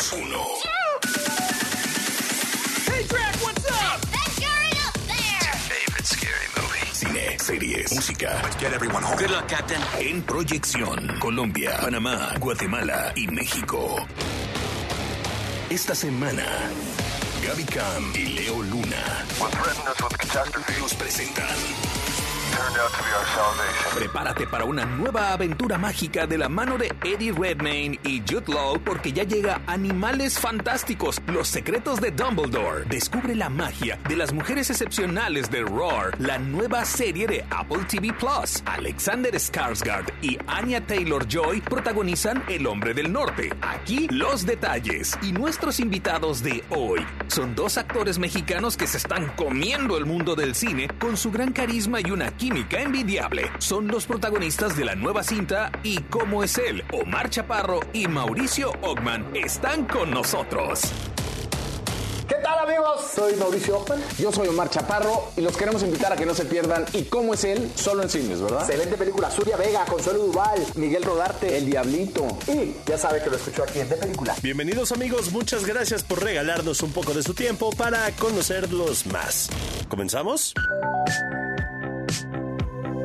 2, 1. Hey, Drac, what's up? That guy up there! Favorite scary movie. Cine, series, música. Let's get everyone home. Good luck, Captain. En proyección, Colombia, Panamá, Guatemala y México. Esta semana, Gaby Cam y Leo Luna What threatened us with catastrophe nos presentan. Prepárate para una nueva aventura mágica de la mano de Eddie Redmayne y Jude Law porque ya llega Animales Fantásticos, los secretos de Dumbledore. Descubre la magia de las mujeres excepcionales de Roar, la nueva serie de Apple TV Plus. Alexander Skarsgård y Anya Taylor-Joy protagonizan El Hombre del Norte. Aquí los detalles y nuestros invitados de hoy son dos actores mexicanos que se están comiendo el mundo del cine con su gran carisma y una química envidiable. Son los protagonistas de la nueva cinta y cómo es él. Omar Chaparro y Mauricio Ogman están con nosotros. ¿Qué tal amigos? Soy Mauricio Ockman. Yo soy Omar Chaparro y los queremos invitar a que no se pierdan ¿Y cómo es él? Solo en cines, ¿verdad? Excelente película. Surya Vega, Consuelo Duval, Miguel Rodarte. El Diablito. Y ya sabe que lo escuchó aquí en De Película. Bienvenidos amigos, muchas gracias por regalarnos un poco de su tiempo para conocerlos más. ¿Comenzamos?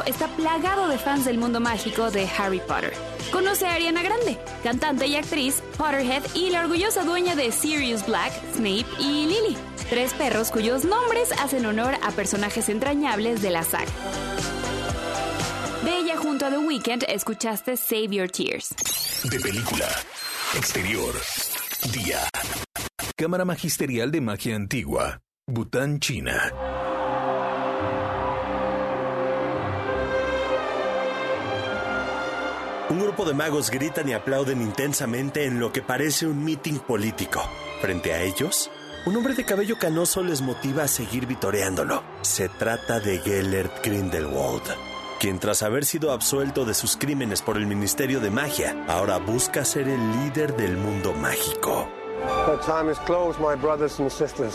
Está plagado de fans del mundo mágico de Harry Potter. Conoce a Ariana Grande, cantante y actriz, Potterhead y la orgullosa dueña de Sirius Black, Snape y Lily, tres perros cuyos nombres hacen honor a personajes entrañables de la saga. De ella junto a The Weeknd escuchaste Save Your Tears. De película. Exterior. Día. Cámara Magisterial de Magia Antigua, Bután, China. Un grupo de magos gritan y aplauden intensamente en lo que parece un meeting político. Frente a ellos, un hombre de cabello canoso les motiva a seguir vitoreándolo. Se trata de Gellert Grindelwald, quien tras haber sido absuelto de sus crímenes por el Ministerio de Magia, ahora busca ser el líder del mundo mágico. The time is my brothers and sisters.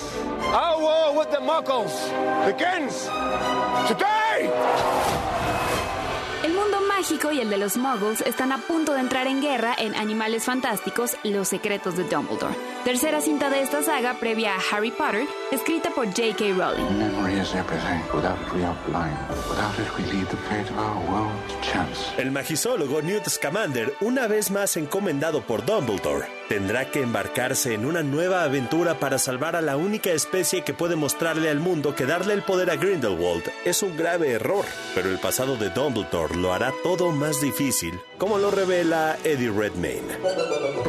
Our war with the Muggles begins today! Y el de los muggles están a punto de entrar en guerra en Animales Fantásticos, Los Secretos de Dumbledore. Tercera cinta de esta saga previa a Harry Potter, escrita por J.K. Rowling. Memory is everything. Without it, we are blind. Without it, we leave the fate of our world to chance. El magisólogo Newt Scamander, una vez más encomendado por Dumbledore, tendrá que embarcarse en una nueva aventura para salvar a la única especie que puede mostrarle al mundo que darle el poder a Grindelwald es un grave error. Pero el pasado de Dumbledore lo hará todo más difícil, como lo revela Eddie Redmayne.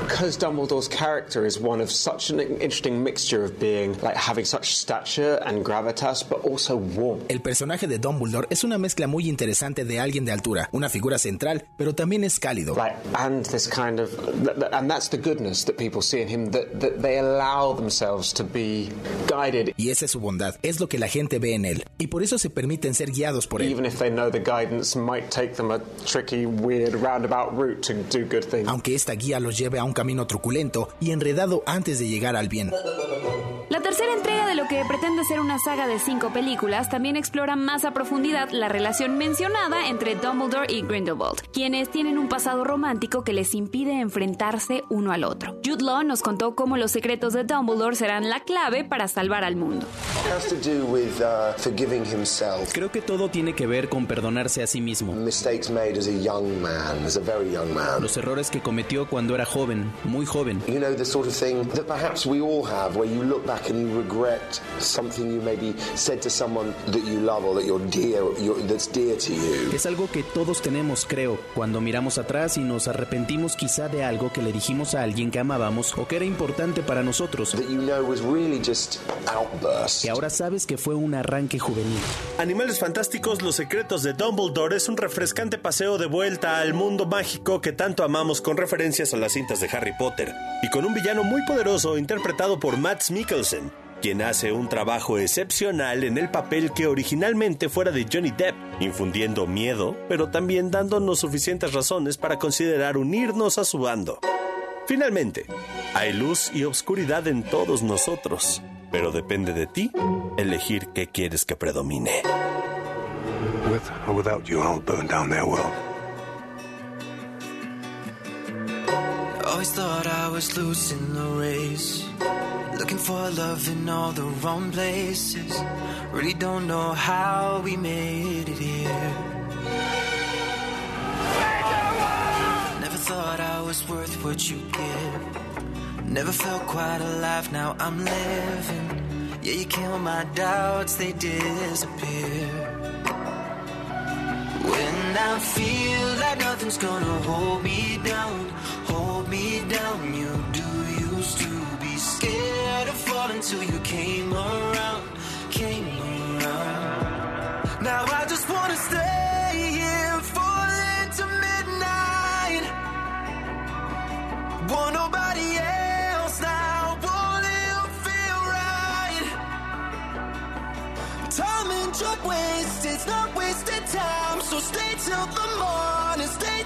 Because Dumbledore's character is one of such an interesting mixture of being like having such stature and gravitas, but also warmth. El personaje de Dumbledore es una mezcla muy interesante de alguien de altura, una figura central, pero también es cálido. Like, and this kind of, and that's the goodness that people see in him, that, that they allow themselves to be guided. Y esa es su bondad, es lo que la gente ve en él, y por eso se permiten ser guiados por él. Even if they know the guidance might take them a tricky, weird, roundabout route to do good things. Aunque esta guía los lleve a un camino truculento y enredado antes de llegar al bien. La tercera entrega de lo que pretende ser una saga de cinco películas también explora más a profundidad la relación mencionada entre Dumbledore y Grindelwald, quienes tienen un pasado romántico que les impide enfrentarse uno al otro. Jude Law nos contó cómo los secretos de Dumbledore serán la clave para salvar al mundo. has to do with uh, forgiving himself. Creo que todo tiene que ver con perdonarse a sí mismo. Mistakes made as a young man, as a very young man. Los errores que cometió cuando era joven, muy joven. You know, the sort of thing that perhaps we all have, where you look back and you regret something you maybe said to someone that you love or that you're dear, you're, that's dear to you. Es algo que todos tenemos, creo, cuando miramos atrás y nos arrepentimos quizá de algo que le dijimos a alguien que amábamos o que era importante para nosotros. That you know was really just outburst. Que ahora sabes que fue un arranque juvenil. Animales Fantásticos, Los Secretos de Dumbledore es un refrescante paseo de vuelta al mundo mágico que tanto amamos con referencias a las cintas de Harry Potter y con un villano muy poderoso interpretado por Matt Mikkelsen, quien hace un trabajo excepcional en el papel que originalmente fuera de Johnny Depp, infundiendo miedo, pero también dándonos suficientes razones para considerar unirnos a su bando. Finalmente, hay luz y obscuridad en todos nosotros, pero depende de ti elegir qué quieres que predomine. With or without you, I'll burn down their world. Always thought I was losing the race. Looking for love in all the wrong places. Really don't know how we made it here. Never thought I was worth what you give. Never felt quite alive, now I'm living. Yeah, you kill my doubts, they disappear. When I feel like nothing's gonna hold me down, hold me down. You do used to be scared of falling until you came around, came around. Now I just wanna stay here, fall into midnight. Want nobody else now, won't it feel right? Time and drug waste, it's not wasted time. So stay till the morning, stay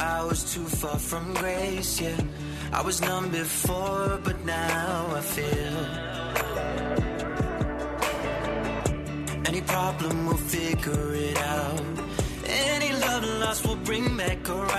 I was too far from grace, yeah. I was numb before, but now I feel. Any problem, we'll figure it out. Any love lost, we'll bring back around.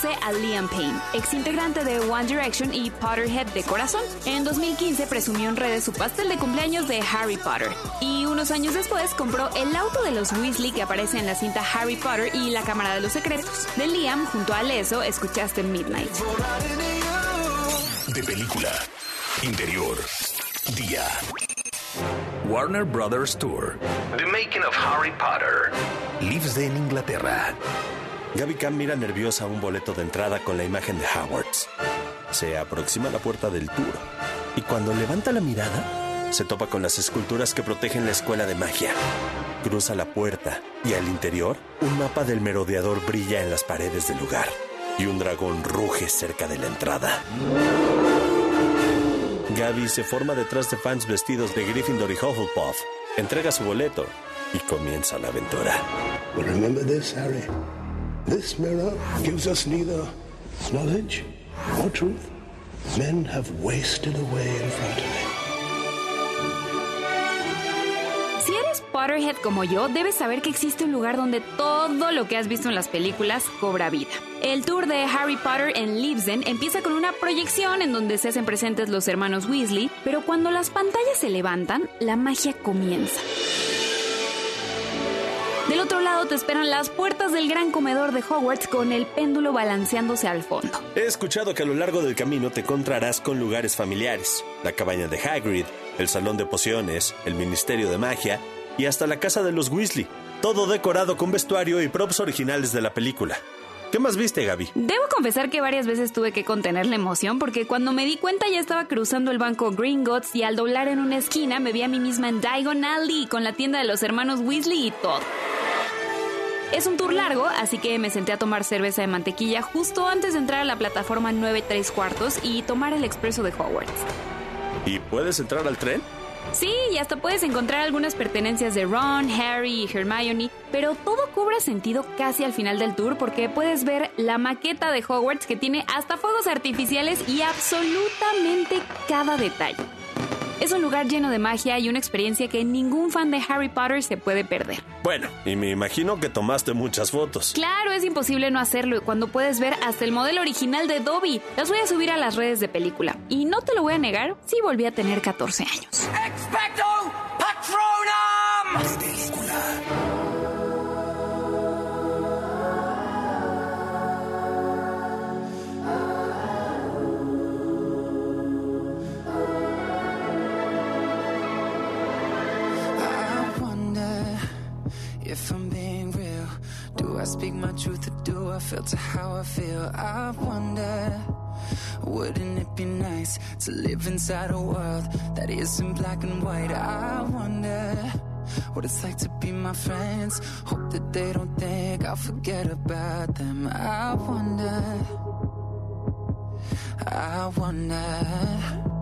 Conoce a Liam Payne, ex integrante de One Direction y Potterhead de corazón. En 2015 presumió en redes su pastel de cumpleaños de Harry Potter. Y unos años después compró el auto de los Weasley que aparece en la cinta Harry Potter y la Cámara de los Secretos. De Liam, junto a Leso, escuchaste Midnight. De película. Interior. Día. Warner Brothers Tour. The Making of Harry Potter. Lives en Inglaterra. Gaby Cam mira nerviosa un boleto de entrada con la imagen de Howards. Se aproxima a la puerta del tour y cuando levanta la mirada, se topa con las esculturas que protegen la escuela de magia. Cruza la puerta y al interior, un mapa del merodeador brilla en las paredes del lugar y un dragón ruge cerca de la entrada. Gaby se forma detrás de fans vestidos de Gryffindor y Hufflepuff, entrega su boleto y comienza la aventura. Harry. This mirror gives us neither knowledge nor truth. Men have wasted away in front of me. Si eres Potterhead como yo, debes saber que existe un lugar donde todo lo que has visto en las películas cobra vida. El tour de Harry Potter en Leavesden empieza con una proyección en donde se hacen presentes los hermanos Weasley, pero cuando las pantallas se levantan, la magia comienza. Del otro lado te esperan las puertas del gran comedor de Hogwarts con el péndulo balanceándose al fondo. He escuchado que a lo largo del camino te encontrarás con lugares familiares, la cabaña de Hagrid, el salón de pociones, el ministerio de magia y hasta la casa de los Weasley, todo decorado con vestuario y props originales de la película. ¿Qué más viste, Gaby? Debo confesar que varias veces tuve que contener la emoción porque cuando me di cuenta ya estaba cruzando el banco Gringotts y al doblar en una esquina me vi a mí misma en Diagon Alley con la tienda de los hermanos Weasley y todo. Es un tour largo, así que me senté a tomar cerveza de mantequilla justo antes de entrar a la plataforma 9 3 cuartos y tomar el expreso de Hogwarts. ¿Y puedes entrar al tren? Sí, y hasta puedes encontrar algunas pertenencias de Ron, Harry y Hermione, pero todo cobra sentido casi al final del tour porque puedes ver la maqueta de Hogwarts que tiene hasta fuegos artificiales y absolutamente cada detalle. Es un lugar lleno de magia y una experiencia que ningún fan de Harry Potter se puede perder. Bueno, y me imagino que tomaste muchas fotos. Claro, es imposible no hacerlo cuando puedes ver hasta el modelo original de Dobby. Las voy a subir a las redes de película. Y no te lo voy a negar, sí volví a tener 14 años. Expecto Patronum! I speak my truth or do I filter how I feel? I wonder, wouldn't it be nice to live inside a world that isn't black and white? I wonder what it's like to be my friends. Hope that they don't think I'll forget about them. I wonder, I wonder.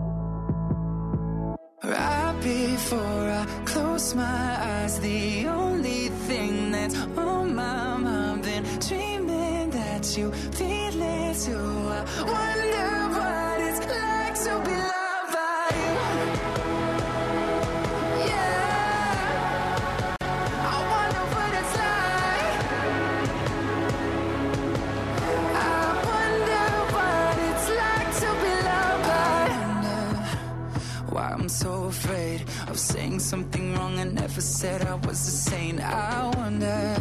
Right before I close my eyes, the only thing that's on my mind, been dreaming that you feel it too. I wonder what it's like to be loved something wrong. I never said I was saint. I wonder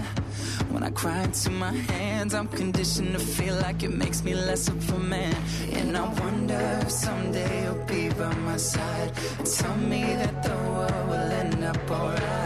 when I cry into my hands, I'm conditioned to feel like it makes me less of a man. And I wonder if someday you'll be by my side and tell me that the world will end up alright.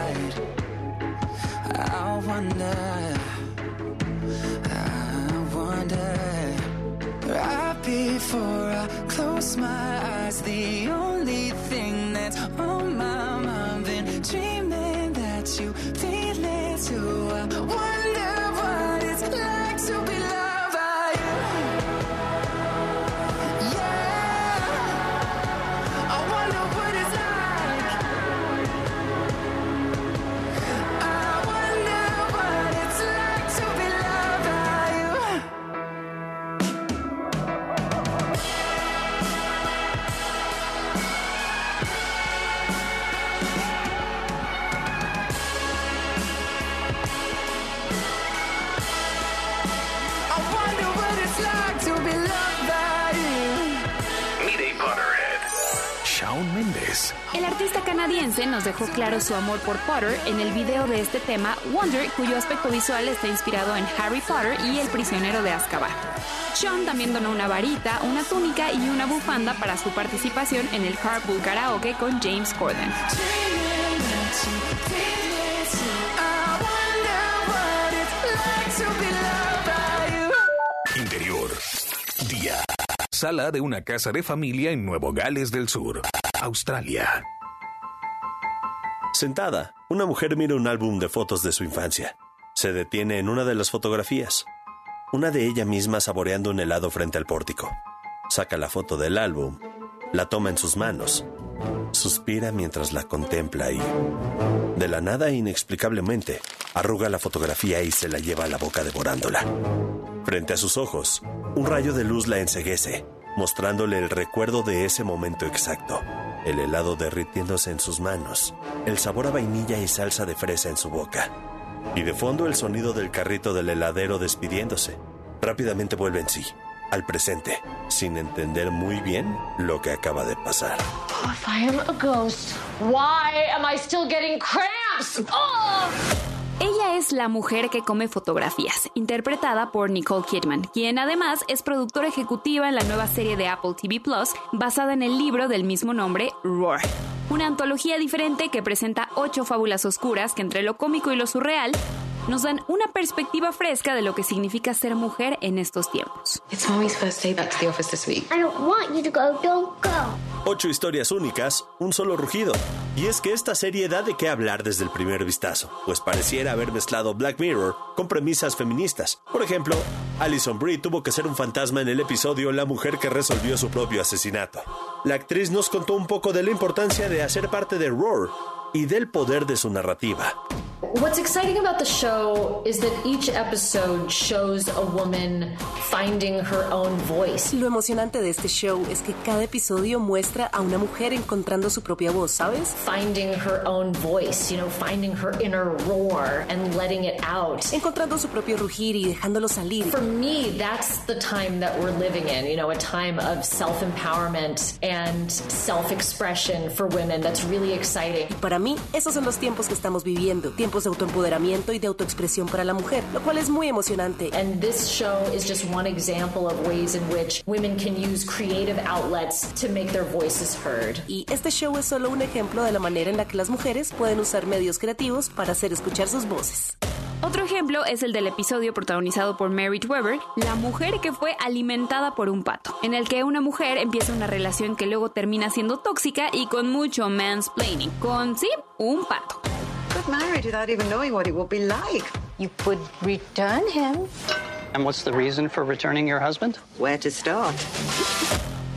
Canadiense nos dejó claro su amor por Potter en el video de este tema Wonder, cuyo aspecto visual está inspirado en Harry Potter y el prisionero de Azkaban. Sean también donó una varita, una túnica y una bufanda para su participación en el Carpool Karaoke con James Corden. Interior. Día. Sala de una casa de familia en Nuevo Gales del Sur, Australia. Sentada, una mujer mira un álbum de fotos de su infancia. Se detiene en una de las fotografías, una de ella misma saboreando un helado frente al pórtico. Saca la foto del álbum, la toma en sus manos, suspira mientras la contempla y, de la nada inexplicablemente, arruga la fotografía y se la lleva a la boca devorándola. Frente a sus ojos, un rayo de luz la enseguece, mostrándole el recuerdo de ese momento exacto. El helado derritiéndose en sus manos, el sabor a vainilla y salsa de fresa en su boca. Y de fondo el sonido del carrito del heladero despidiéndose. Rápidamente vuelve en sí, al presente, sin entender muy bien lo que acaba de pasar. If I am a ghost, why am I still getting cramps? Oh! Ella es la mujer que come fotografías, interpretada por Nicole Kidman, quien además es productora ejecutiva en la nueva serie de Apple TV Plus, basada en el libro del mismo nombre, Roar. Una antología diferente que presenta ocho fábulas oscuras que entre lo cómico y lo surreal nos dan una perspectiva fresca de lo que significa ser mujer en estos tiempos. It's mommy's first day back to the office this week. I don't want you to go. Don't go. Ocho historias únicas, un solo rugido. Y es que esta serie da de qué hablar desde el primer vistazo, pues pareciera haber mezclado Black Mirror con premisas feministas. Por ejemplo, Alison Brie tuvo que ser un fantasma en el episodio La mujer que resolvió su propio asesinato. La actriz nos contó un poco de la importancia de hacer parte de Roar y del poder de su narrativa. What's exciting about the show is that each episode shows a woman finding her own voice. Lo emocionante de este show es que cada episodio muestra a una mujer encontrando su propia voz, ¿sabes? Finding her own voice, you know, finding her inner roar and letting it out. Encontrando su propio rugir y dejándolo salir. For me, that's the time that we're living in, you know, a time of self-empowerment and self-expression for women. That's really exciting. Y para mí, esos son los tiempos que estamos viviendo, tiempos de autoempoderamiento y de autoexpresión para la mujer, lo cual es muy emocionante. And this show is just one example of ways in which women can use creative outlets to make their voices heard. Y este show es solo un ejemplo de la manera en la que las mujeres pueden usar medios creativos para hacer escuchar sus voces. Otro ejemplo es el del episodio protagonizado por Merritt Weber, la mujer que fue alimentada por un pato, en el que una mujer empieza una relación que luego termina siendo tóxica y con mucho mansplaining, con sí, un pato. Got married without even knowing what it would be like. You could return him. And what's the reason for returning your husband? Where to start?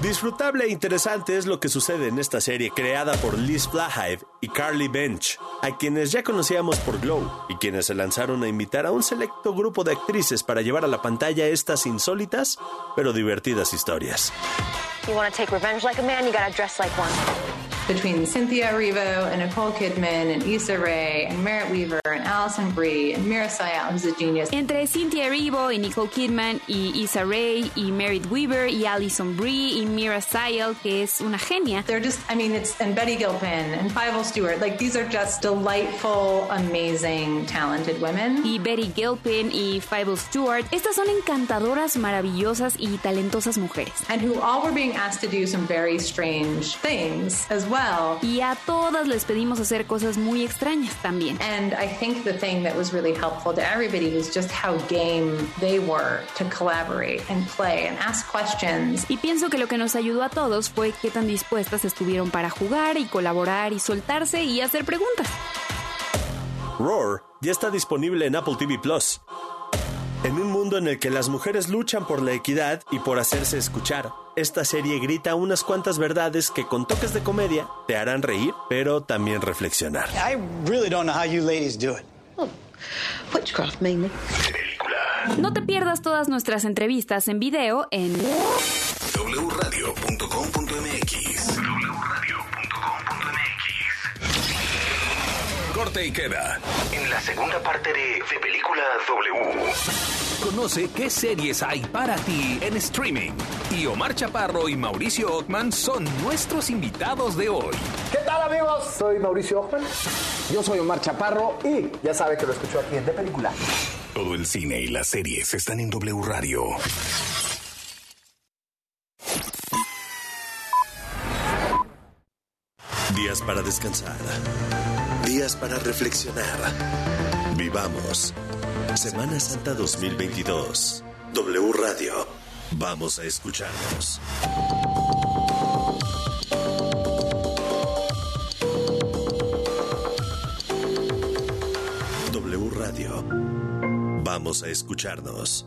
Disfrutable e interesante es lo que sucede en esta serie creada por Liz Flahive y Carly Bench, a quienes ya conocíamos por Glow y quienes se lanzaron a invitar a un selecto grupo de actrices para llevar a la pantalla estas insólitas pero divertidas historias. You want to take revenge like a man, you gotta dress like one. between Cynthia Erivo and Nicole Kidman and Issa Rae and Merritt Weaver and Allison Brie and Mira Sayal, who's a genius. Entre Cynthia Erivo y Nicole Kidman y Issa Rae y Merritt Weaver y Allison Brie y Mira Sayal, que es una genia. They're just, I mean, it's, and Betty Gilpin and Fievel Stewart, like these are just delightful, amazing, talented women. Y Betty Gilpin y Fievel Stewart, estas son encantadoras, maravillosas y talentosas mujeres. And who all were being asked to do some very strange things as well. Y a todas les pedimos hacer cosas muy extrañas también. And I think the thing that was really helpful to everybody was just how game they were to collaborate and play and ask questions. Y pienso que lo que nos ayudó a todos fue qué tan dispuestas estuvieron para jugar y colaborar y soltarse y hacer preguntas. Roar ya está disponible en Apple TV Plus. En un mundo en el que las mujeres luchan por la equidad y por hacerse escuchar, esta serie grita unas cuantas verdades que con toques de comedia te harán reír, pero también reflexionar. I really don't know how you ladies do it. Witchcraft mainly. No te pierdas todas nuestras entrevistas en video en wradio.com.mx corte y queda. En la segunda parte de, de Película W. Conoce qué series hay para ti en streaming. Y Omar Chaparro y Mauricio Ockman son nuestros invitados de hoy. ¿Qué tal amigos? Soy Mauricio Ockman. Yo soy Omar Chaparro y ya sabe que lo escucho aquí en De Película. Todo el cine y las series están en W Radio. Días para descansar. Días para reflexionar. Vivamos. Semana Santa 2022. W Radio. Vamos a escucharnos. W Radio. Vamos a escucharnos.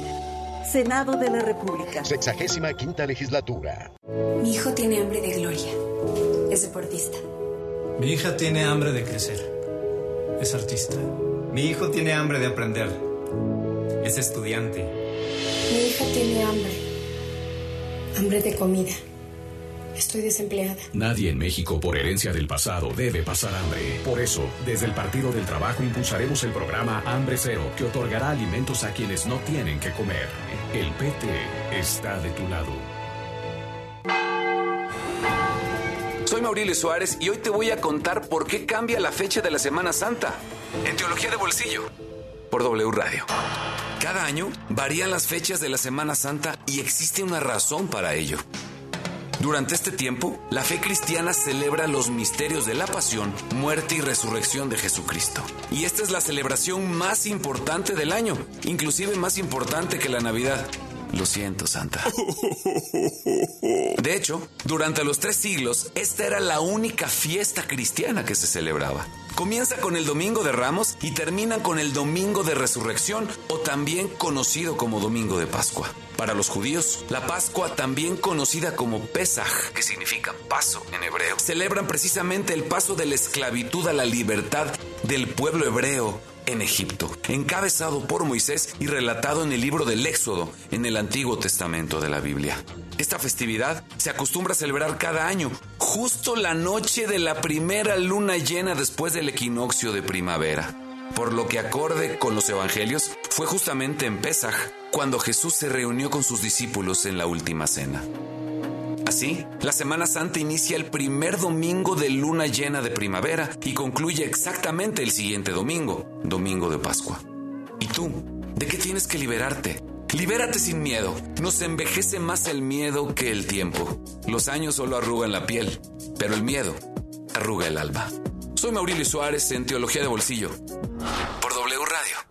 Senado de la República. Sexagésima quinta legislatura. Mi hijo tiene hambre de gloria. Es deportista. Mi hija tiene hambre de crecer. Es artista. Mi hijo tiene hambre de aprender. Es estudiante. Mi hija tiene hambre. Hambre de comida. Estoy desempleada. Nadie en México por herencia del pasado debe pasar hambre. Por eso, desde el Partido del Trabajo impulsaremos el programa Hambre Cero, que otorgará alimentos a quienes no tienen que comer. El PT está de tu lado. Soy Mauricio Suárez y hoy te voy a contar por qué cambia la fecha de la Semana Santa. En Teología de Bolsillo. Por W Radio. Cada año varían las fechas de la Semana Santa y existe una razón para ello. Durante este tiempo, la fe cristiana celebra los misterios de la pasión, muerte y resurrección de Jesucristo. Y esta es la celebración más importante del año, inclusive más importante que la Navidad. Lo siento, Santa. De hecho, durante los tres siglos, esta era la única fiesta cristiana que se celebraba. Comienza con el Domingo de Ramos y termina con el Domingo de Resurrección o también conocido como Domingo de Pascua. Para los judíos, la Pascua, también conocida como Pesaj, que significa paso en hebreo, celebran precisamente el paso de la esclavitud a la libertad del pueblo hebreo en Egipto, encabezado por Moisés y relatado en el libro del Éxodo, en el Antiguo Testamento de la Biblia. Esta festividad se acostumbra a celebrar cada año, justo la noche de la primera luna llena después del equinoccio de primavera. Por lo que acorde con los evangelios, fue justamente en Pesaj cuando Jesús se reunió con sus discípulos en la última cena. Así, la Semana Santa inicia el primer domingo de luna llena de primavera y concluye exactamente el siguiente domingo, domingo de Pascua. ¿Y tú? ¿De qué tienes que liberarte? Libérate sin miedo. Nos envejece más el miedo que el tiempo. Los años solo arrugan la piel, pero el miedo arruga el alma. Soy Mauricio Suárez en Teología de Bolsillo. Por W Radio.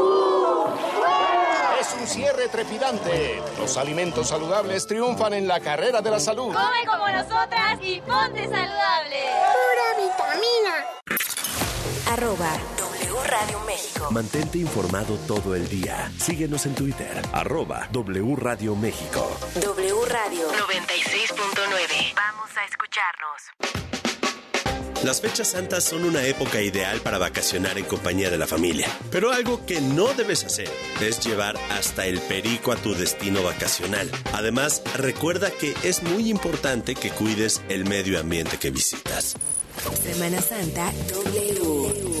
Cierre trepidante. Los alimentos saludables triunfan en la carrera de la salud. Come como nosotras y ponte saludable. Pura vitamina. Arroba W Radio México. Mantente informado todo el día. Síguenos en Twitter, arroba W Radio México. W Radio 96.9. Vamos a escucharnos. Las fechas santas son una época ideal para vacacionar en compañía de la familia. Pero algo que no debes hacer es llevar hasta el perico a tu destino vacacional. Además, recuerda que es muy importante que cuides el medio ambiente que visitas. Semana Santa W.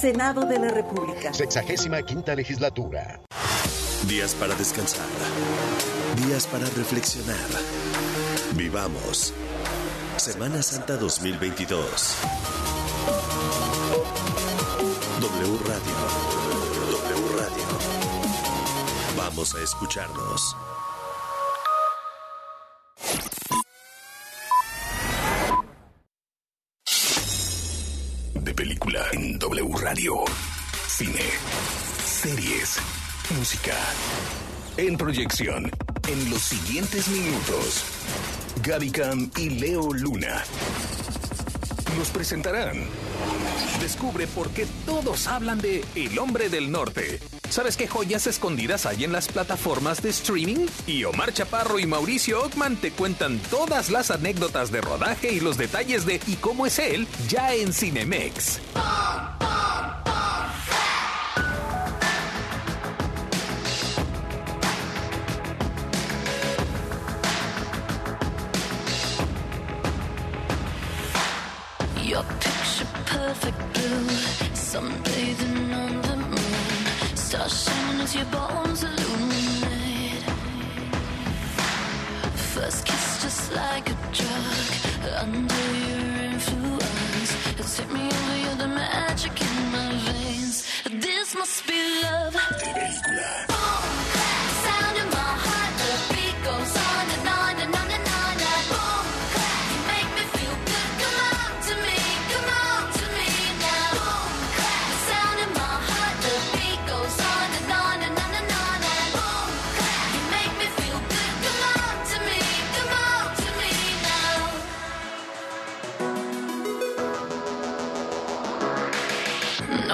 Senado de la República. Sexagésima quinta legislatura. Días para descansar. Días para reflexionar. Vivamos. Semana Santa 2022. W Radio. W Radio. Vamos a escucharnos. Radio. Cine. Series. Música. En proyección. En los siguientes minutos. Gaby Cam y Leo Luna. Nos presentarán. Descubre por qué todos hablan de El Hombre del Norte. ¿Sabes qué joyas escondidas hay en las plataformas de streaming? Y Omar Chaparro y Mauricio Ockman te cuentan todas las anécdotas de rodaje y los detalles de ¿Y cómo es él? ya en Cinemex. you born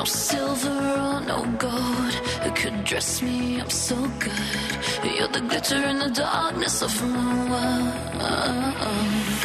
No silver or no gold could dress me up so good. You're the glitter in the darkness of my world.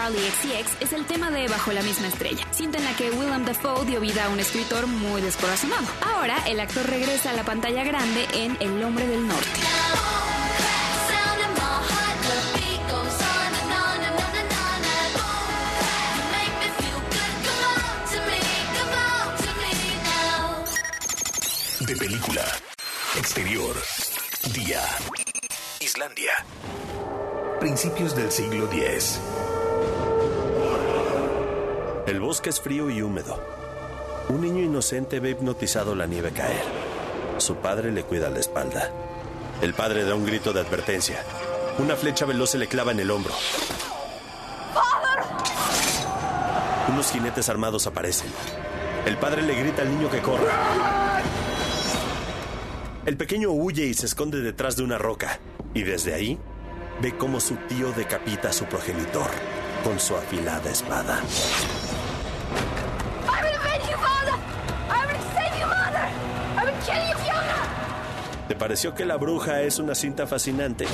Charlie XCX es el tema de Bajo la misma estrella, cinta en la que Willem Dafoe dio vida a un escritor muy descorazonado. Ahora, el actor regresa a la pantalla grande en El Hombre del Norte. De película. Exterior. Día. Islandia. Principios del siglo X. El bosque es frío y húmedo. Un niño inocente ve hipnotizado la nieve caer. Su padre le cuida la espalda. El padre da un grito de advertencia. Una flecha veloz se le clava en el hombro. Unos jinetes armados aparecen. El padre le grita al niño que corra. El pequeño huye y se esconde detrás de una roca. Y desde ahí ve cómo su tío decapita a su progenitor con su afilada espada. Pareció que La Bruja es una cinta fascinante?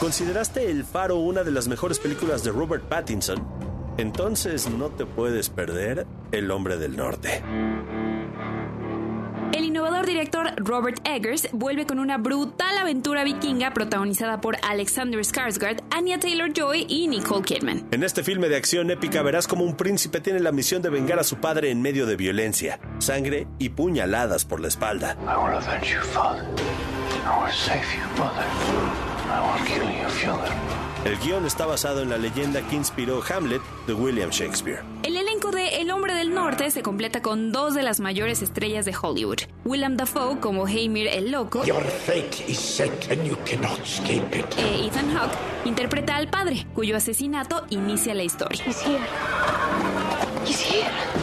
¿Consideraste El Faro una de las mejores películas de Robert Pattinson? Entonces no te puedes perder El Hombre del Norte. El innovador autor-director Robert Eggers vuelve con una brutal aventura vikinga protagonizada por Alexander Skarsgård, Anya Taylor-Joy y Nicole Kidman. En este filme de acción épica verás como un príncipe tiene la misión de vengar a su padre en medio de violencia, sangre y puñaladas por la espalda. I will avenge you, father. I will save you, mother. I will kill you, father. El guion está basado en la leyenda que inspiró Hamlet de William Shakespeare. El Hombre del Norte se completa con dos de las mayores estrellas de Hollywood. Willem Dafoe como Heimir el Loco Your fate is set and you cannot escape it. e Ethan Hawke interpreta al padre, cuyo asesinato inicia la historia. He's here. He's here.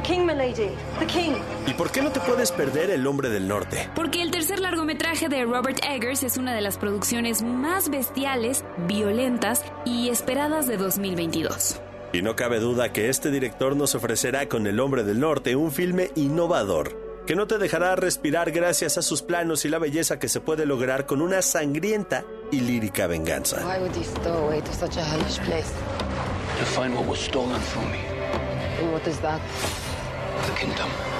The king, milady. The king. ¿Y por qué no te puedes perder El Hombre del Norte? Porque el tercer largometraje de Robert Eggers es una de las producciones más bestiales, violentas y esperadas de 2022. Y no cabe duda que este director nos ofrecerá con El Hombre del Norte un filme innovador, que no te dejará respirar gracias a sus planos y la belleza que se puede lograr con una sangrienta y lírica venganza. Why would he stow away to such a hellish place? To find what was stolen from me. And what is that? The kingdom.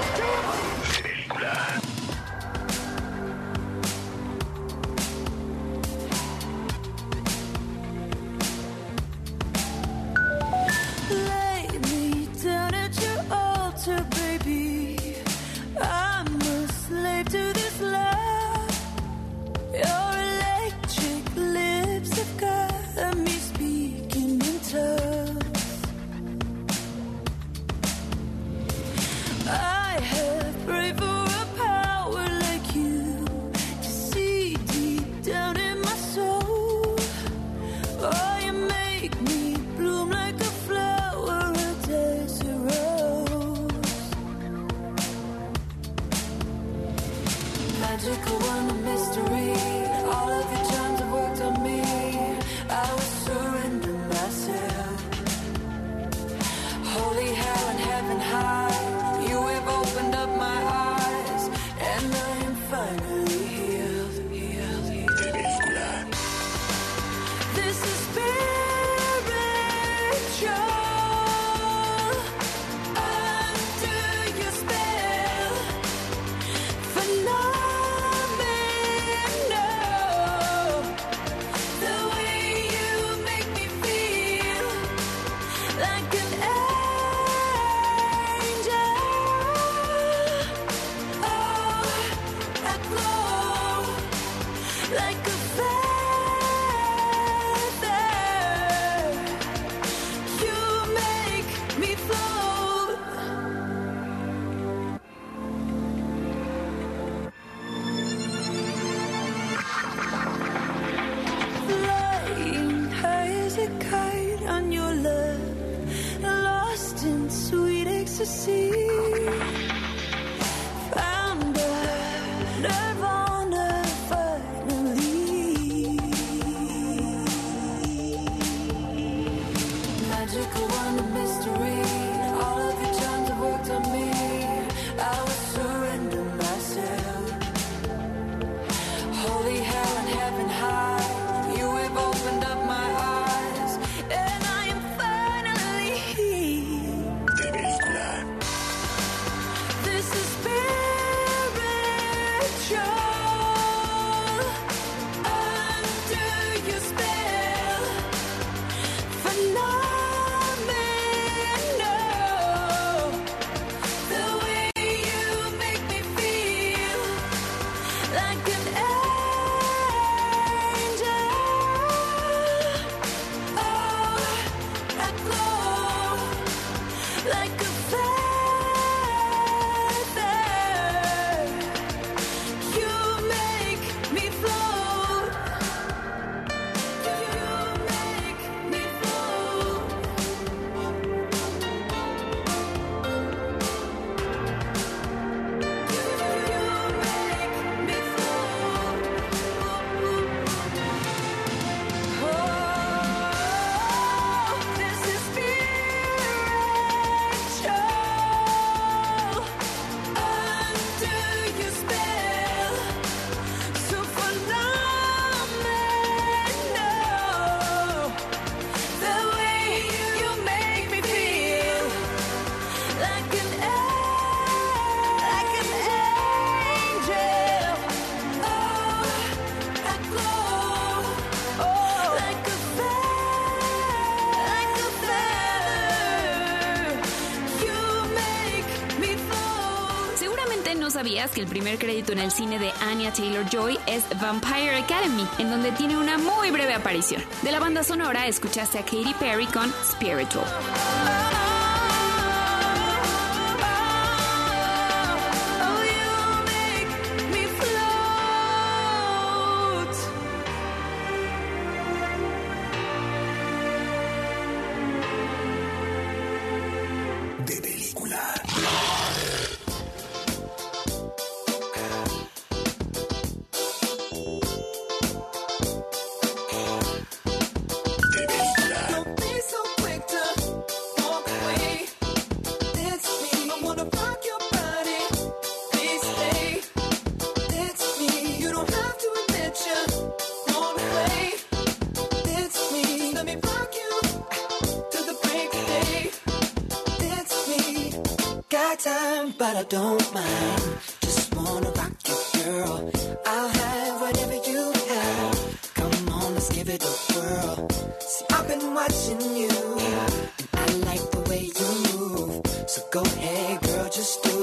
que el primer crédito en el cine de Anya Taylor Joy es Vampire Academy, en donde tiene una muy breve aparición. De la banda sonora escuchaste a Katy Perry con Spiritual.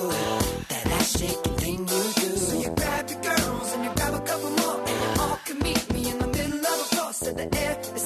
That ass shaking thing you do. So you grab your girls and you grab a couple more. And you all can meet me in the middle of a the air.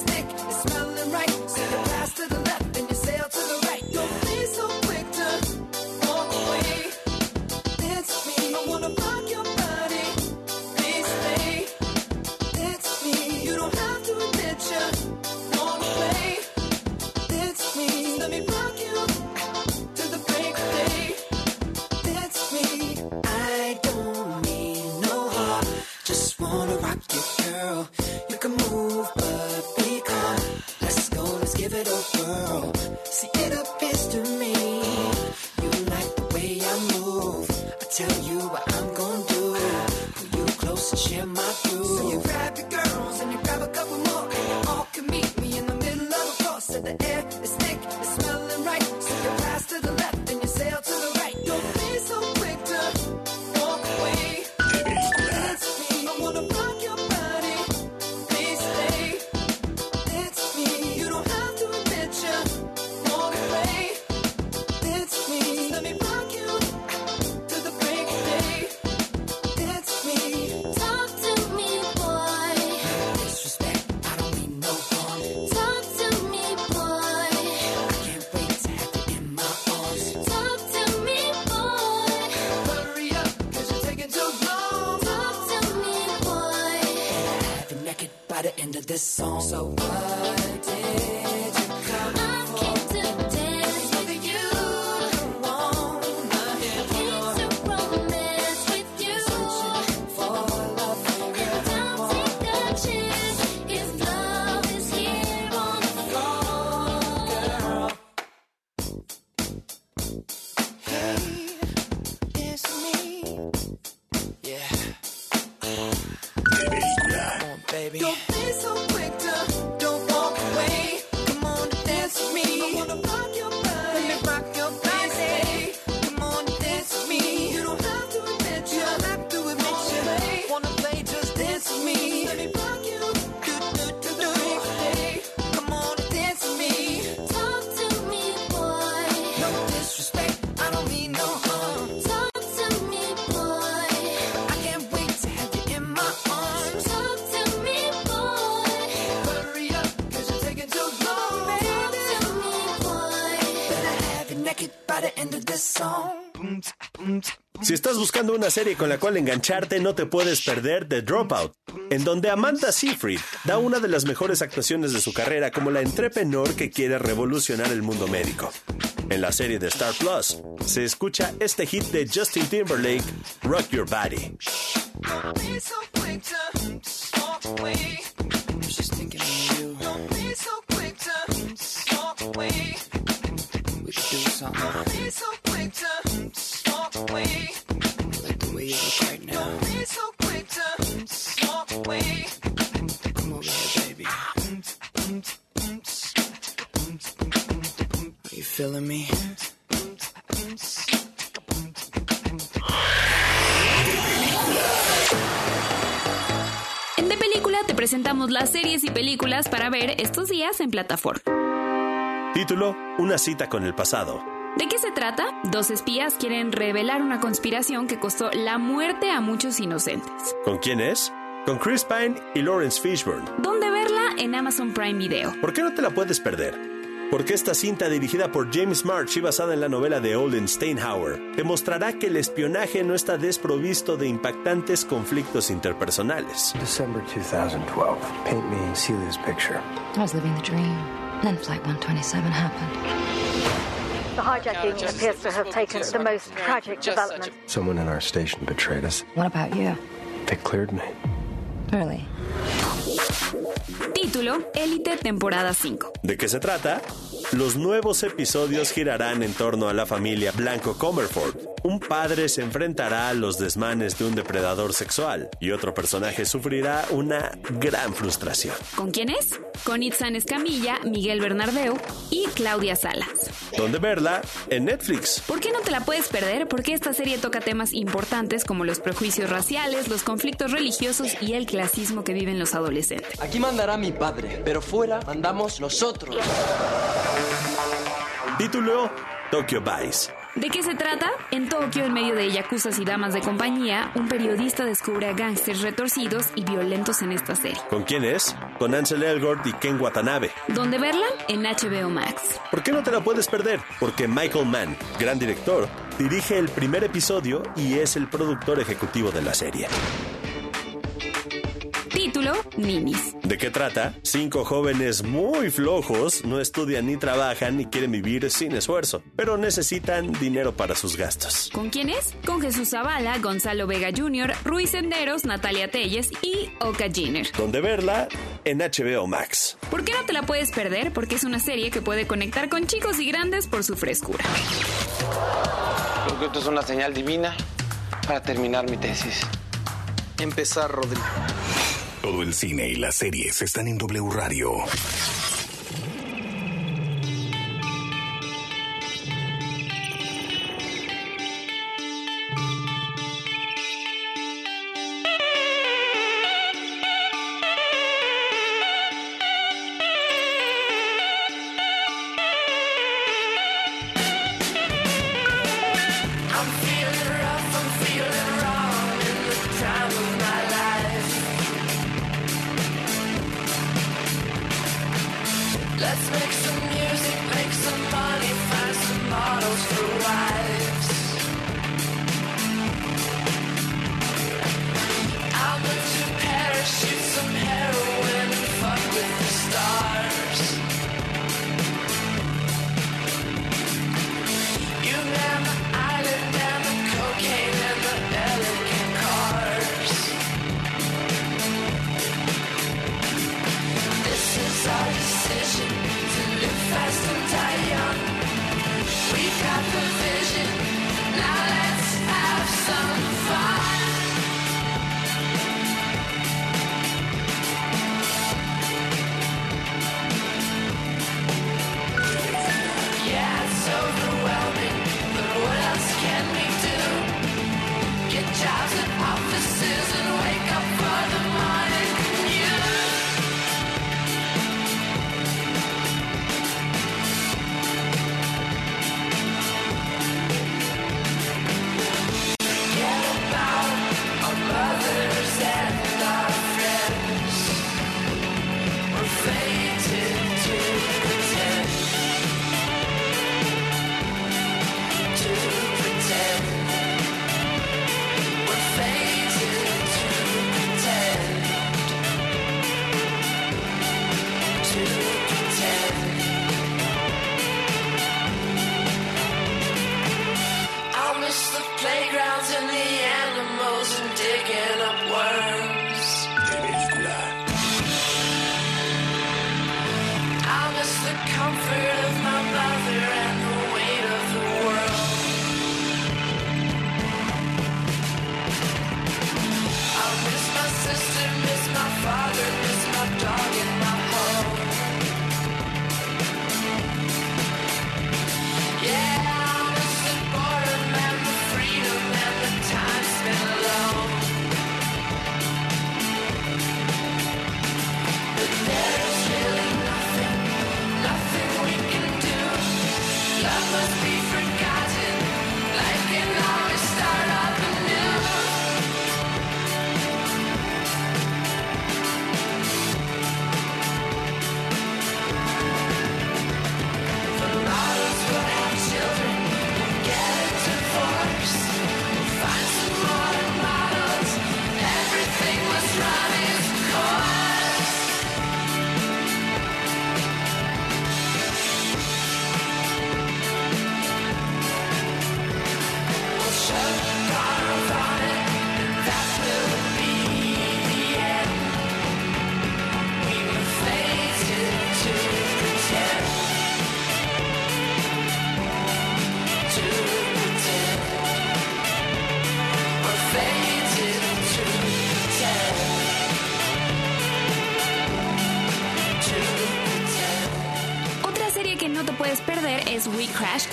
buscando una serie con la cual engancharte, no te puedes perder The Dropout, en donde Amanda Seyfried da una de las mejores actuaciones de su carrera como la entrepreneur que quiere revolucionar el mundo médico. En la serie de Star Plus se escucha este hit de Justin Timberlake, Rock Your Body. las series y películas para ver estos días en plataforma. Título, Una cita con el pasado. ¿De qué se trata? Dos espías quieren revelar una conspiración que costó la muerte a muchos inocentes. ¿Con quién es? Con Chris Pine y Lawrence Fishburne. ¿Dónde verla? En Amazon Prime Video. ¿Por qué no te la puedes perder? Porque esta cinta dirigida por James March y basada en la novela de Olin Steinhauer demostrará que el espionaje no está desprovisto de impactantes conflictos interpersonales. December 2012. Paint me Celia's picture. I was living the dream. Then Flight 127 happened. The hijacking appears to have taken the most tragic development. Someone in our station betrayed us. What about you? They cleared me. Título: Élite temporada 5. ¿De qué se trata? Los nuevos episodios girarán en torno a la familia Blanco Comerford. Un padre se enfrentará a los desmanes de un depredador sexual y otro personaje sufrirá una gran frustración. ¿Con quién es? Con Itzan Escamilla, Miguel Bernardeu y Claudia Salas. ¿Dónde verla? En Netflix. ¿Por qué no te la puedes perder? Porque esta serie toca temas importantes como los prejuicios raciales, los conflictos religiosos y el clasismo que viven los adolescentes. Aquí mandará mi padre, pero fuera mandamos nosotros. Título: Tokyo Vice. ¿De qué se trata? En Tokio, en medio de yakuzas y damas de compañía, un periodista descubre a gángsters retorcidos y violentos en esta serie. ¿Con quién es? Con Ansel Elgort y Ken Watanabe. ¿Dónde verla? En HBO Max. ¿Por qué no te la puedes perder? Porque Michael Mann, gran director, dirige el primer episodio y es el productor ejecutivo de la serie. Título: Ninis. ¿De qué trata? Cinco jóvenes muy flojos no estudian ni trabajan ni quieren vivir sin esfuerzo, pero necesitan dinero para sus gastos. ¿Con quién es? Con Jesús Zavala, Gonzalo Vega Jr., Ruiz Senderos, Natalia Telles y Oka Jenner. ¿Dónde verla? En HBO Max. ¿Por qué no te la puedes perder? Porque es una serie que puede conectar con chicos y grandes por su frescura. Creo que esto es una señal divina para terminar mi tesis. Empezar, Rodrigo. Todo el cine y las series están en W Radio.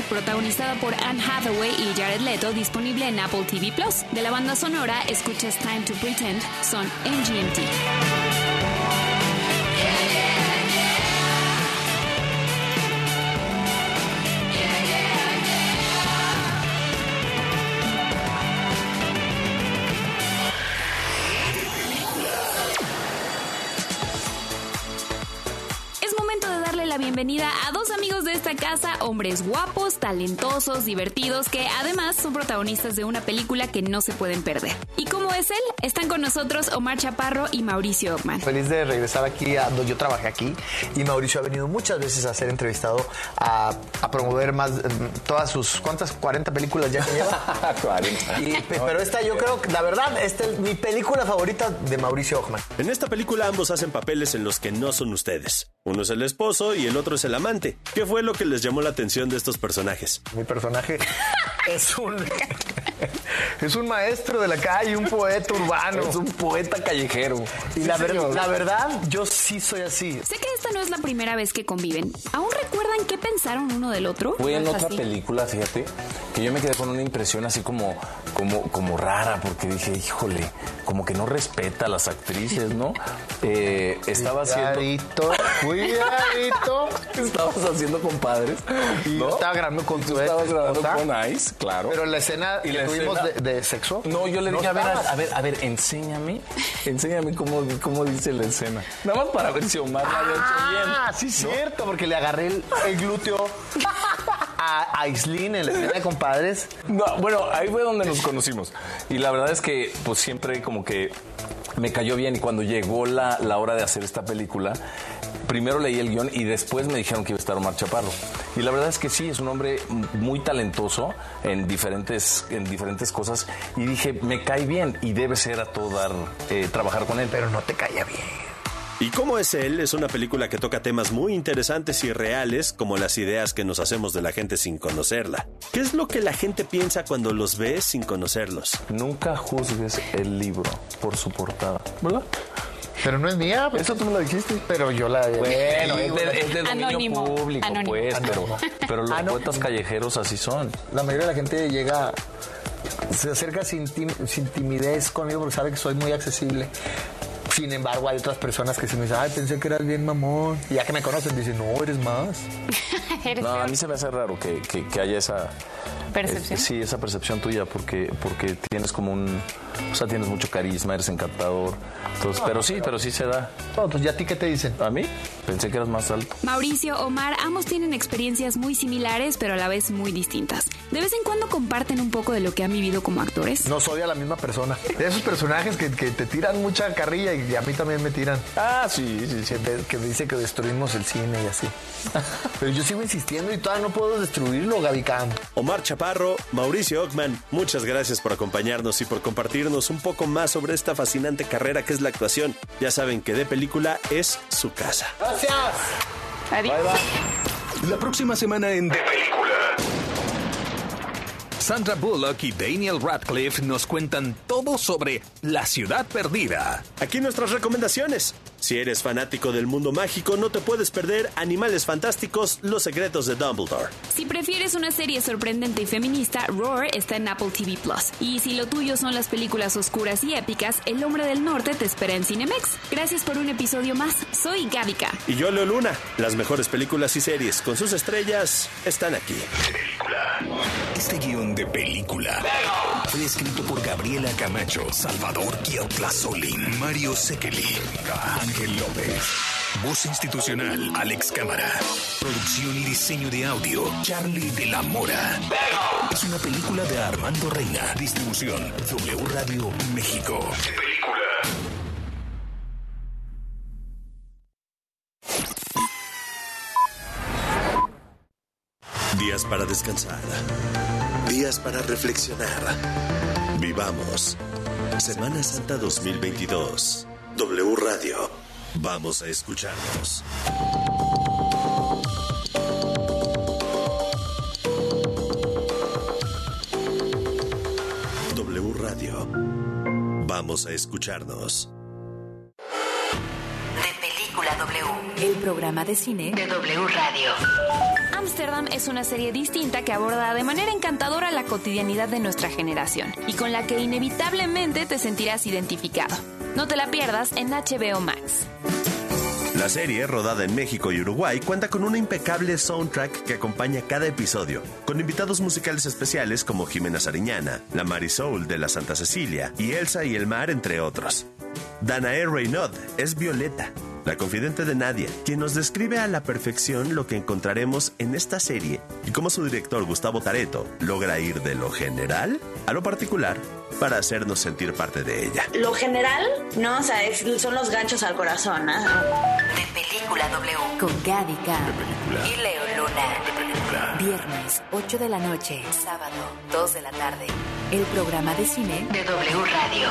Protagonizada por Anne Hathaway y Jared Leto, disponible en Apple TV Plus. De la banda sonora, escuchas Time to Pretend, son MGMT. Es casa, hombres guapos, talentosos, divertidos, que además son protagonistas de una película que no se pueden perder. ¿Y cómo es él? Están con nosotros Omar Chaparro y Mauricio Ockman. Feliz de regresar aquí a donde yo trabajé aquí y Mauricio ha venido muchas veces a ser entrevistado a, a promover más eh, todas sus ¿cuántas? 40 películas ya que lleva. 40. Y- pe- pero esta yo creo que la verdad esta es mi película favorita de Mauricio Ockman. En esta película ambos hacen papeles en los que no son ustedes. Uno es el esposo y el otro es el amante. ¿Qué fue lo que les llamó la atención de estos personajes? Mi personaje es un es un maestro de la calle, un poeta urbano. Es un poeta callejero. Y la, Sí, ver- señor. la verdad, yo sí soy así. Sé que esta no es la primera vez que conviven. ¿Aún recuerdan qué pensaron uno del otro? Fue en ¿No es otra así? película, fíjate, que yo me quedé con una impresión así como, como, como rara, porque dije, híjole, como que no respeta a las actrices, ¿no? Eh, estaba haciendo. Cuidadito, cuidadito. Estabas haciendo compadres. Y ¿no? yo estaba grabando con tu estabas grabando con Ice, claro. Pero la escena Y que la tuvimos escena- de, de sexo. No, yo le no dije, a ver, a, a ver, a ver, enséñame, enséñame cómo, cómo dice la escena. Nada más para ver si Omar la había hecho bien. Ah, sí, cierto, porque le agarré el, el glúteo a Aislinn en la escena de compadres. No, bueno, ahí fue donde nos conocimos. Y la verdad es que, pues siempre como que me cayó bien. Y cuando llegó la, la hora de hacer esta película, primero leí el guion y después me dijeron que iba a estar Omar Chaparro. Y la verdad es que sí, es un hombre muy talentoso en diferentes, en diferentes cosas. Y dije, me cae bien y debe ser a todo dar eh, trabajar con él. Pero no te caía bien. Y cómo es él es una película que toca temas muy interesantes y reales como las ideas que nos hacemos de la gente sin conocerla. ¿Qué es lo que la gente piensa cuando los ves sin conocerlos? Nunca juzgues el libro por su portada. ¿Verdad? Pero no es mía. Eso tú me lo dijiste. Pero yo la. Bueno, Sí, es de, es de dominio Anónimo. público, Anónimo. pues, pero, Anónimo. pero los no. poetas callejeros así son. La mayoría de la gente llega, se acerca sin, tim- sin timidez conmigo porque sabe que soy muy accesible. Sin embargo, hay otras personas que se me dicen, ay, pensé que eras bien mamón. Y ya que me conocen, dicen, no, eres más. Eres No, a mí se me hace raro que, que- que haya esa Percepción. eh, sí, esa percepción tuya, porque, porque tienes como un. O sea, tienes mucho carisma, eres encantador. Entonces, pero sí, pero sí se da. Entonces, ¿y a ti qué te dicen? ¿A mí? Pensé que eras más alto. Mauricio, Omar, ambos tienen experiencias muy similares, pero a la vez muy distintas. De vez en cuando comparten un poco de lo que han vivido como actores. No soy a la misma persona. De esos personajes que, que te tiran mucha carrilla y a mí también me tiran. Ah, sí, sí, sí. Que, que dice que destruimos el cine y así. Pero yo sigo insistiendo y todavía no puedo destruirlo, Gavicam. Omar Chaparro, Mauricio Ockman, muchas gracias por acompañarnos y por compartirnos un poco más sobre esta fascinante carrera que es la actuación. Ya saben que de película es su casa. Gracias. Adiós. La próxima semana en De Película. Sandra Bullock y Daniel Radcliffe nos cuentan todo sobre La Ciudad Perdida. Aquí nuestras recomendaciones. Si eres fanático del mundo mágico, no te puedes perder Animales Fantásticos, Los Secretos de Dumbledore. Si prefieres una serie sorprendente y feminista, Roar está en Apple TV Plus. Y si lo tuyo son las películas oscuras y épicas, El Hombre del Norte te espera en Cinemex. Gracias por un episodio más. Soy Gavica. Y yo, Leo Luna. Las mejores películas y series con sus estrellas están aquí. Este guion de película fue escrito por Gabriela Camacho, Salvador Solín, Mario Sekeli, Ángel López. Voz institucional, Alex Cámara. Producción y diseño de audio, Charlie de la Mora. Es una película de Armando Reina. Distribución, W Radio México. Días para descansar. Días para reflexionar. Vivamos. Semana Santa 2022. W Radio. Vamos a escucharnos. W Radio. Vamos a escucharnos. El programa de cine de W Radio. Amsterdam es una serie distinta que aborda de manera encantadora la cotidianidad de nuestra generación y con la que inevitablemente te sentirás identificado. No te la pierdas en HBO Max. La serie, rodada en México y Uruguay, cuenta con una impecable soundtrack que acompaña cada episodio, con invitados musicales especiales como Jimena Sariñana, la Marisol de la Santa Cecilia y Elsa y el Mar, entre otros. Danae Reynaud es Violeta, la confidente de Nadia, quien nos describe a la perfección lo que encontraremos en esta serie y cómo su director Gustavo Tareto logra ir de lo general a lo particular para hacernos sentir parte de ella. Lo general, ¿no? O sea, es- son los ganchos al corazón, ¿no? De Película W. Con Gaby. Y Leo Luna. Viernes, 8 de la noche. Sábado, 2 de la tarde. El programa de cine de W Radio.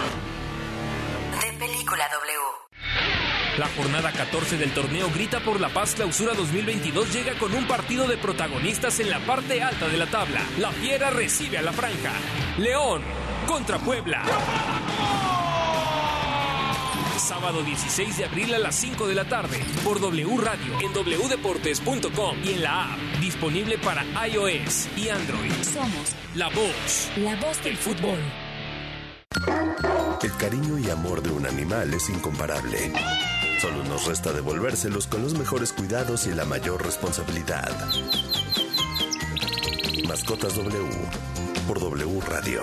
De Película W. La jornada 14 del torneo Grita por la Paz Clausura 2022 llega con un partido de protagonistas en la parte alta de la tabla. La Fiera recibe a la Franja. León contra Puebla. Sábado 16 de abril a las 5 de la tarde por W Radio en wdeportes.com y en la app disponible para iOS y Android. Somos La voz, la voz del fútbol. El cariño y amor de un animal es incomparable. Solo nos resta devolvérselos con los mejores cuidados y la mayor responsabilidad. Mascotas W por W Radio.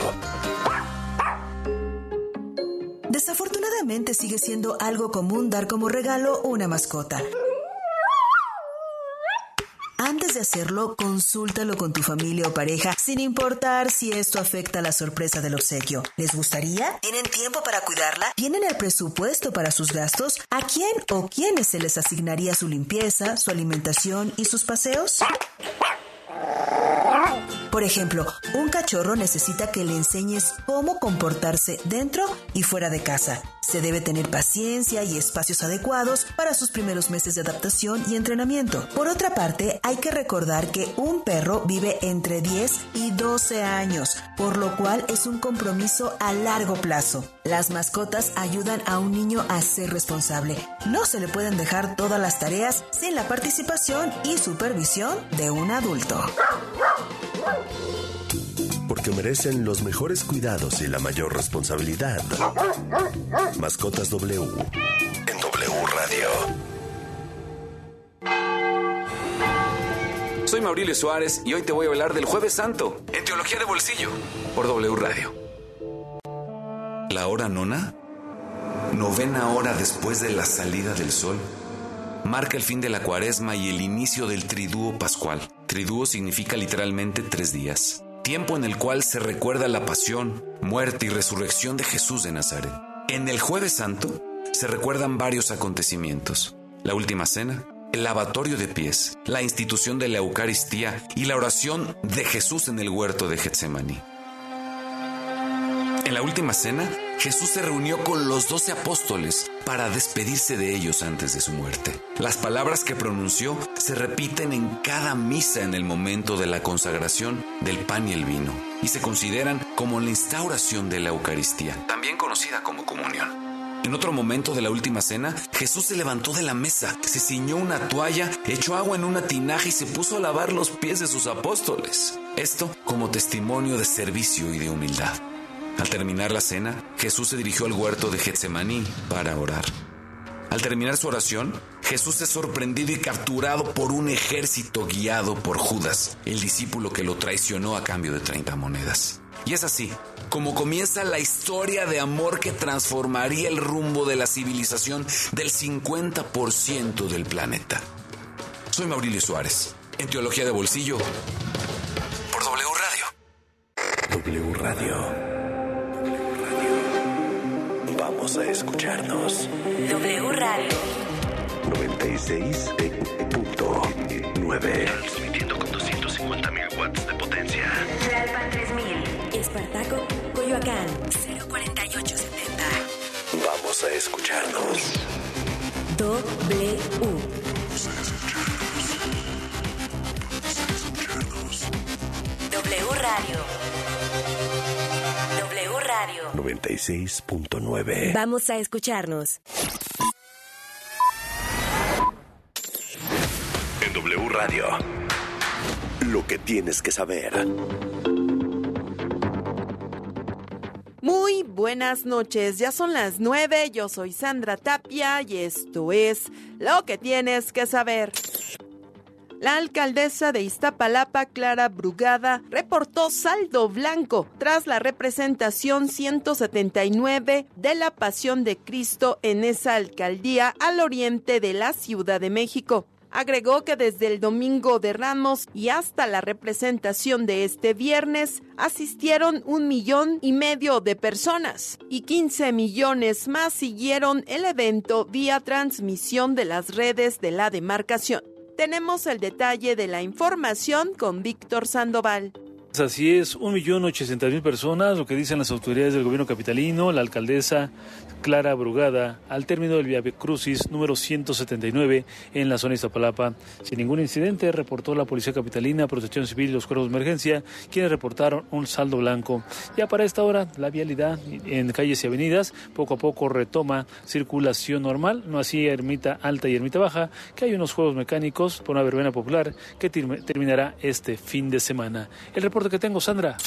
Desafortunadamente sigue siendo algo común dar como regalo una mascota. Antes de hacerlo, consúltalo con tu familia o pareja, sin importar si esto afecta la sorpresa del obsequio. ¿Les gustaría? ¿Tienen tiempo para cuidarla? ¿Tienen el presupuesto para sus gastos? ¿A quién o quiénes se les asignaría su limpieza, su alimentación y sus paseos? Por ejemplo, un cachorro necesita que le enseñes cómo comportarse dentro y fuera de casa. Se debe tener paciencia y espacios adecuados para sus primeros meses de adaptación y entrenamiento. Por otra parte, hay que recordar que un perro vive entre 10 y 12 años, por lo cual es un compromiso a largo plazo. Las mascotas ayudan a un niño a ser responsable. No se le pueden dejar todas las tareas sin la participación y supervisión de un adulto. Porque merecen los mejores cuidados y la mayor responsabilidad. Mascotas W en W Radio. Soy Maurilio Suárez y hoy te voy a hablar del Jueves Santo, en Teología de Bolsillo, por W Radio. La hora nona, novena hora después de la salida del sol, marca el fin de la cuaresma y el inicio del triduo pascual. Triduo significa literalmente tres días, tiempo en el cual se recuerda la pasión, muerte y resurrección de Jesús de Nazaret. En el Jueves Santo se recuerdan varios acontecimientos. La última cena, el lavatorio de pies, la institución de la Eucaristía y la oración de Jesús en el huerto de Getsemaní. En la última cena, Jesús se reunió con los doce apóstoles para despedirse de ellos antes de su muerte. Las palabras que pronunció se repiten en cada misa en el momento de la consagración del pan y el vino y se consideran como la instauración de la Eucaristía, también conocida como comunión. En otro momento de la última cena, Jesús se levantó de la mesa, se ciñó una toalla, echó agua en una tinaja y se puso a lavar los pies de sus apóstoles. Esto como testimonio de servicio y de humildad. Al terminar la cena, Jesús se dirigió al huerto de Getsemaní para orar. Al terminar su oración, Jesús es sorprendido y capturado por un ejército guiado por Judas, el discípulo que lo traicionó a cambio de 30 monedas. Y es así, como comienza la historia de amor que transformaría el rumbo de la civilización del 50% del planeta. Soy Maurilio Suárez, en Teología de Bolsillo, por W Radio. W Radio. Vamos a escucharnos. W Radio. 96.9. Transmitiendo con 250 mil watts de potencia. Tlalpan 3000. Espartaco, Coyoacán. 04870. Vamos a escucharnos. W. W Radio. W Radio. 96.9. Vamos a escucharnos. En W Radio. Lo que tienes que saber. Muy buenas noches, ya son las nueve, yo soy Sandra Tapia y esto es Lo que tienes que saber. La alcaldesa de Iztapalapa, Clara Brugada, reportó saldo blanco tras la representación 179 de la Pasión de Cristo en esa alcaldía al oriente de la Ciudad de México. Agregó que desde el domingo de Ramos y hasta la representación de este viernes asistieron un millón y medio de personas y 15 millones más siguieron el evento vía transmisión de las redes de la demarcación. Tenemos el detalle de la información con Víctor Sandoval. Así es, 1.800.000 personas, lo que dicen las autoridades del gobierno capitalino, la alcaldesa Clara Brugada, al término del Via Crucis número 179 en la zona de Iztapalapa. Sin ningún incidente, reportó la Policía Capitalina, Protección Civil y los cuerpos de emergencia, quienes reportaron un saldo blanco. Ya para esta hora, la vialidad en calles y avenidas poco a poco retoma circulación normal, no así Ermita Alta y Ermita Baja, que hay unos juegos mecánicos por una verbena popular que term- terminará este fin de semana. El reporte que tengo, Sandra.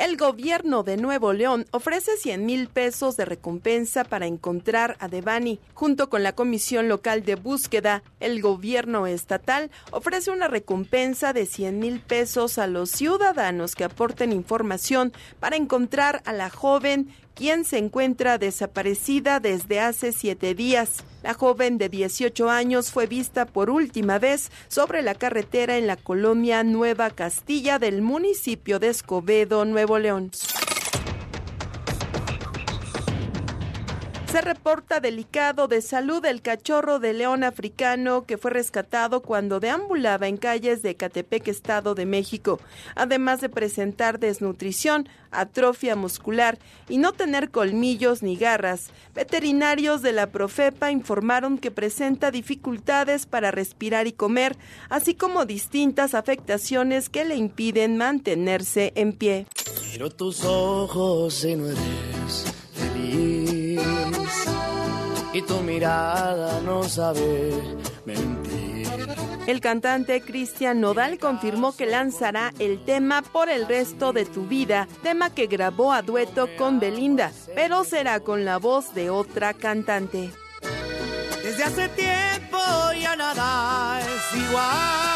El gobierno de Nuevo León ofrece 100 mil pesos de recompensa para encontrar a Devani. Junto con la Comisión Local de Búsqueda, el gobierno estatal ofrece una recompensa de 100 mil pesos a los ciudadanos que aporten información para encontrar a la joven quien se encuentra desaparecida desde hace siete días. La joven de 18 años fue vista por última vez sobre la carretera en la colonia Nueva Castilla del municipio de Escobedo, Nuevo León. Se reporta delicado de salud el cachorro de león africano que fue rescatado cuando deambulaba en calles de Catepec, Estado de México, además de presentar desnutrición, atrofia muscular y no tener colmillos ni garras. Veterinarios de la Profepa informaron que presenta dificultades para respirar y comer, así como distintas afectaciones que le impiden mantenerse en pie. Tus ojos. Y tu mirada no sabe mentir. El cantante Cristian Nodal confirmó que lanzará el tema Por el resto de tu vida, tema que grabó a dueto con Belinda, pero será con la voz de otra cantante. Desde hace tiempo ya nada es igual.